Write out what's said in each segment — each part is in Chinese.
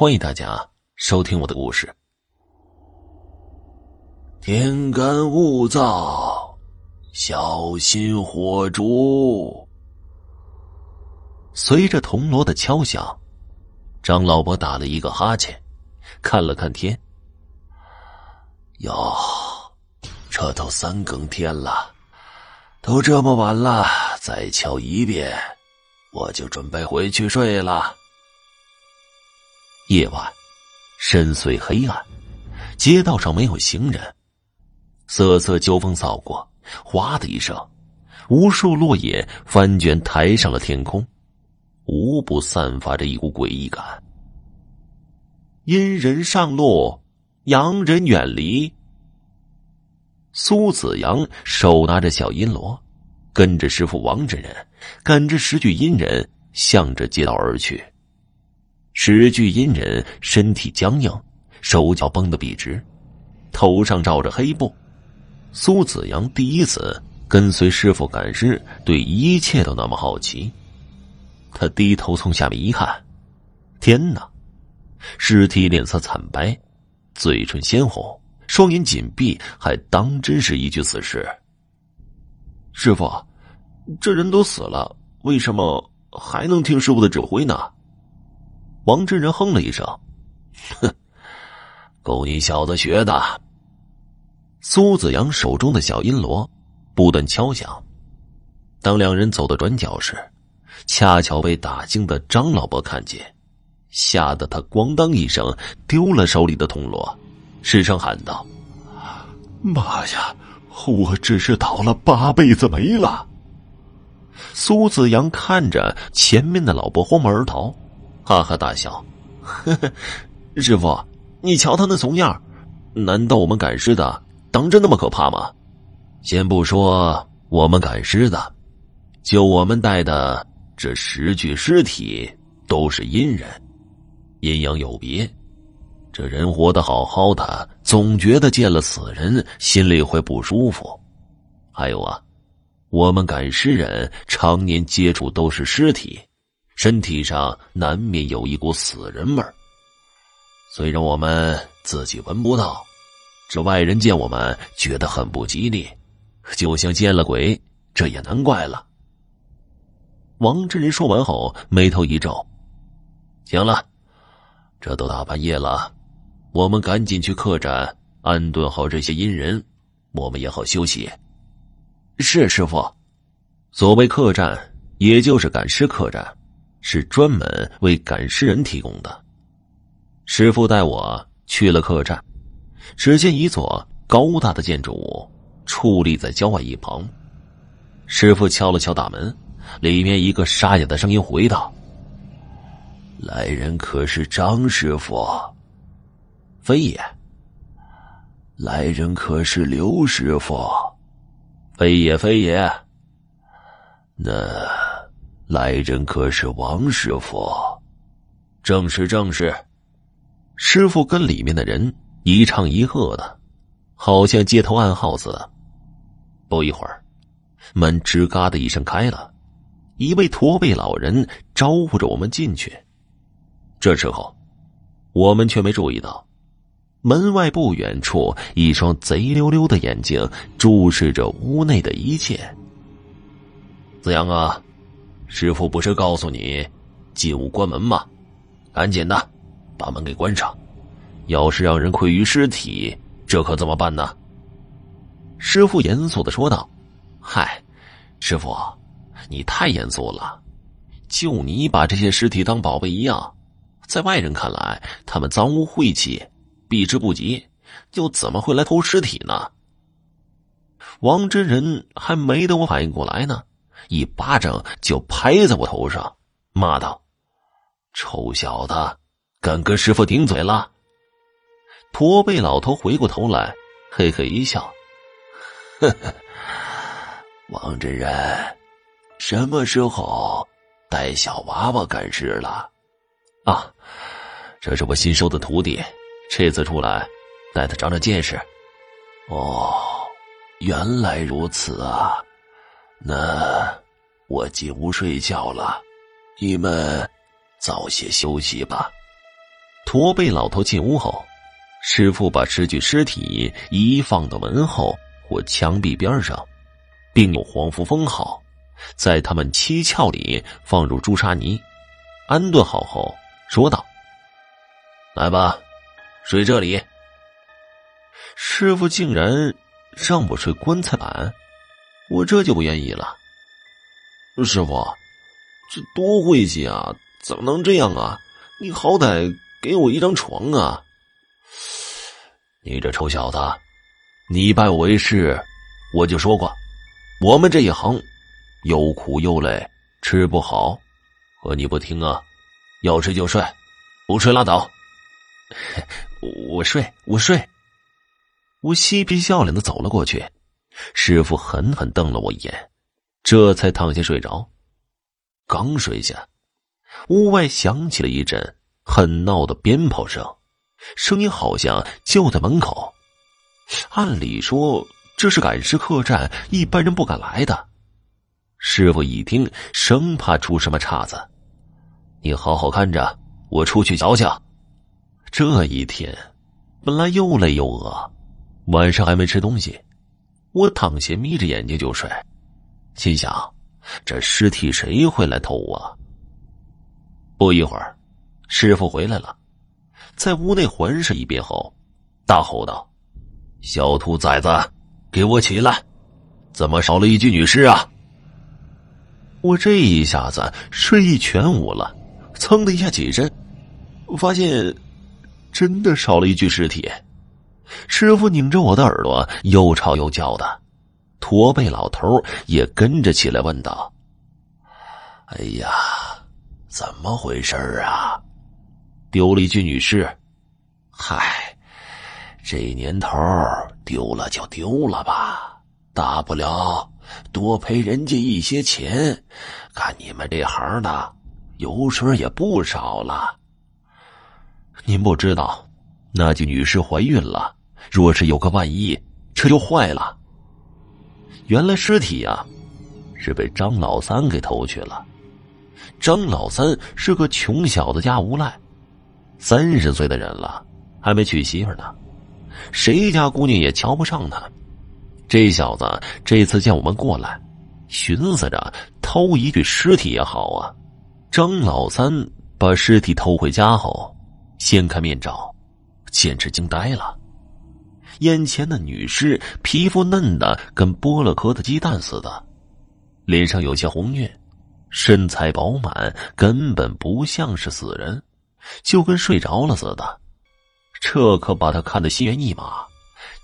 欢迎大家收听我的故事。天干物燥，小心火烛。随着铜锣的敲响，张老伯打了一个哈欠，看了看天。哟，这都三更天了，都这么晚了，再敲一遍，我就准备回去睡了。夜晚深邃黑暗，街道上没有行人。瑟瑟秋风扫过，哗的一声，无数落叶翻卷，抬上了天空，无不散发着一股诡异感。阴人上路，阳人远离。苏子阳手拿着小阴锣，跟着师傅王真人，赶着十具阴人，向着街道而去。十具阴人身体僵硬，手脚绷得笔直，头上罩着黑布。苏子阳第一次跟随师傅赶尸，对一切都那么好奇。他低头从下面一看，天哪！尸体脸色惨白，嘴唇鲜红，双眼紧闭，还当真是一具死尸。师傅，这人都死了，为什么还能听师傅的指挥呢？王真人哼了一声：“哼，够你小子学的。”苏子阳手中的小阴锣不断敲响。当两人走到转角时，恰巧被打惊的张老伯看见，吓得他咣当一声丢了手里的铜锣，失声喊道：“妈呀！我只是倒了八辈子霉了！”苏子阳看着前面的老伯慌忙而逃。哈哈大笑，呵呵，师傅，你瞧他那怂样，难道我们赶尸的当真那么可怕吗？先不说我们赶尸的，就我们带的这十具尸体都是阴人，阴阳有别，这人活得好好的，总觉得见了死人心里会不舒服。还有啊，我们赶尸人常年接触都是尸体。身体上难免有一股死人味儿，虽然我们自己闻不到，这外人见我们觉得很不吉利，就像见了鬼。这也难怪了。王真人说完后，眉头一皱：“行了，这都大半夜了，我们赶紧去客栈安顿好这些阴人，我们也好休息。”是师傅。所谓客栈，也就是赶尸客栈。是专门为赶尸人提供的。师傅带我去了客栈，只见一座高大的建筑物矗立在郊外一旁。师傅敲了敲大门，里面一个沙哑的声音回道：“来人可是张师傅？非也。来人可是刘师傅？非也，非也。那……”来人可是王师傅？正是，正是。师傅跟里面的人一唱一和的，好像街头暗号似的。不一会儿，门吱嘎的一声开了，一位驼背老人招呼着我们进去。这时候，我们却没注意到，门外不远处一双贼溜溜的眼睛注视着屋内的一切。子阳啊！师傅不是告诉你，进屋关门吗？赶紧的，把门给关上。要是让人窥于尸体，这可怎么办呢？师傅严肃的说道：“嗨，师傅，你太严肃了。就你把这些尸体当宝贝一样，在外人看来，他们脏污晦气，避之不及，又怎么会来偷尸体呢？”王真人还没等我反应过来呢。一巴掌就拍在我头上，骂道：“臭小子，敢跟师傅顶嘴了！”驼背老头回过头来，嘿嘿一笑：“呵呵，王真人，什么时候带小娃娃赶尸了？啊，这是我新收的徒弟，这次出来带他长长见识。哦，原来如此啊。”那我进屋睡觉了，你们早些休息吧。驼背老头进屋后，师傅把尸具尸体一一放到门后或墙壁边上，并用黄符封好，在他们七窍里放入朱砂泥，安顿好后，说道：“来吧，睡这里。”师傅竟然让我睡棺材板，我这就不愿意了。师傅，这多晦气啊！怎么能这样啊？你好歹给我一张床啊！你这臭小子，你拜我为师，我就说过，我们这一行又苦又累，吃不好，可你不听啊！要睡就睡，不睡拉倒。我睡，我睡。我嬉皮笑脸的走了过去，师傅狠狠瞪了我一眼，这才躺下睡着。刚睡下，屋外响起了一阵很闹的鞭炮声，声音好像就在门口。按理说这是赶尸客栈，一般人不敢来的。师傅一听，生怕出什么岔子，你好好看着，我出去瞧瞧。这一天本来又累又饿。晚上还没吃东西，我躺下眯着眼睛就睡，心想：这尸体谁会来偷啊？不一会儿，师傅回来了，在屋内环视一遍后，大吼道：“小兔崽子，给我起来！怎么少了一具女尸啊？”我这一下子睡意全无了，噌的一下起身，发现真的少了一具尸体。师傅拧着我的耳朵，又吵又叫的。驼背老头也跟着起来问道：“哎呀，怎么回事啊？丢了一具女尸。嗨，这年头丢了就丢了吧，大不了多赔人家一些钱。干你们这行的，油水也不少了。您不知道，那具女尸怀孕了。”若是有个万一，这就坏了。原来尸体呀，是被张老三给偷去了。张老三是个穷小子家无赖，三十岁的人了，还没娶媳妇呢，谁家姑娘也瞧不上他。这小子这次见我们过来，寻思着偷一具尸体也好啊。张老三把尸体偷回家后，掀开面罩，简直惊呆了。眼前的女尸皮肤嫩的跟剥了壳的鸡蛋似的，脸上有些红晕，身材饱满，根本不像是死人，就跟睡着了似的。这可把他看得心猿意马，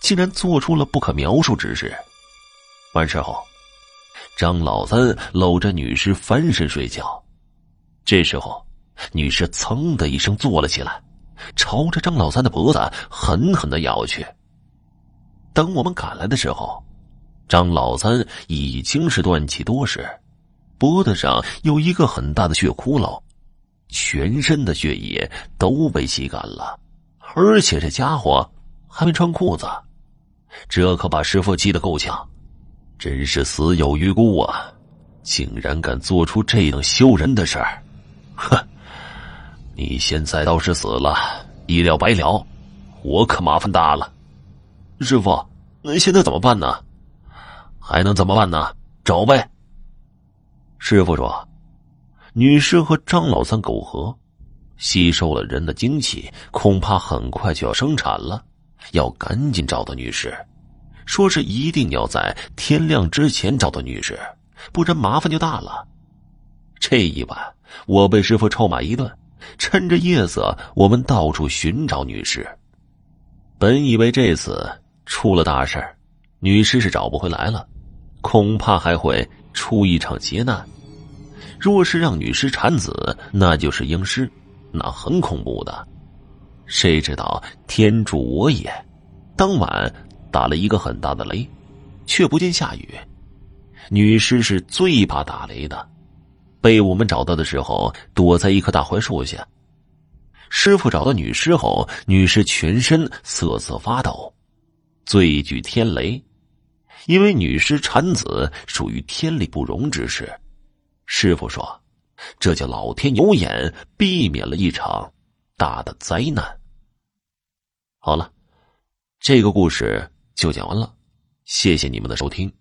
竟然做出了不可描述之事。完事后，张老三搂着女尸翻身睡觉。这时候，女尸噌的一声坐了起来，朝着张老三的脖子狠狠的咬去。等我们赶来的时候，张老三已经是断气多时，脖子上有一个很大的血窟窿，全身的血液都被吸干了，而且这家伙还没穿裤子，这可把师傅气得够呛，真是死有余辜啊！竟然敢做出这等羞人的事儿，哼！你现在倒是死了，一了百了，我可麻烦大了。师傅，那现在怎么办呢？还能怎么办呢？找呗。师傅说：“女尸和张老三苟合，吸收了人的精气，恐怕很快就要生产了，要赶紧找到女尸。说是一定要在天亮之前找到女尸，不然麻烦就大了。”这一晚，我被师傅臭骂一顿。趁着夜色，我们到处寻找女尸。本以为这次……出了大事女尸是找不回来了，恐怕还会出一场劫难。若是让女尸产子，那就是婴尸，那很恐怖的。谁知道天助我也，当晚打了一个很大的雷，却不见下雨。女尸是最怕打雷的，被我们找到的时候，躲在一棵大槐树下。师傅找到女尸后，女尸全身瑟瑟发抖。最具天雷，因为女尸产子属于天理不容之事。师傅说，这叫老天有眼，避免了一场大的灾难。好了，这个故事就讲完了，谢谢你们的收听。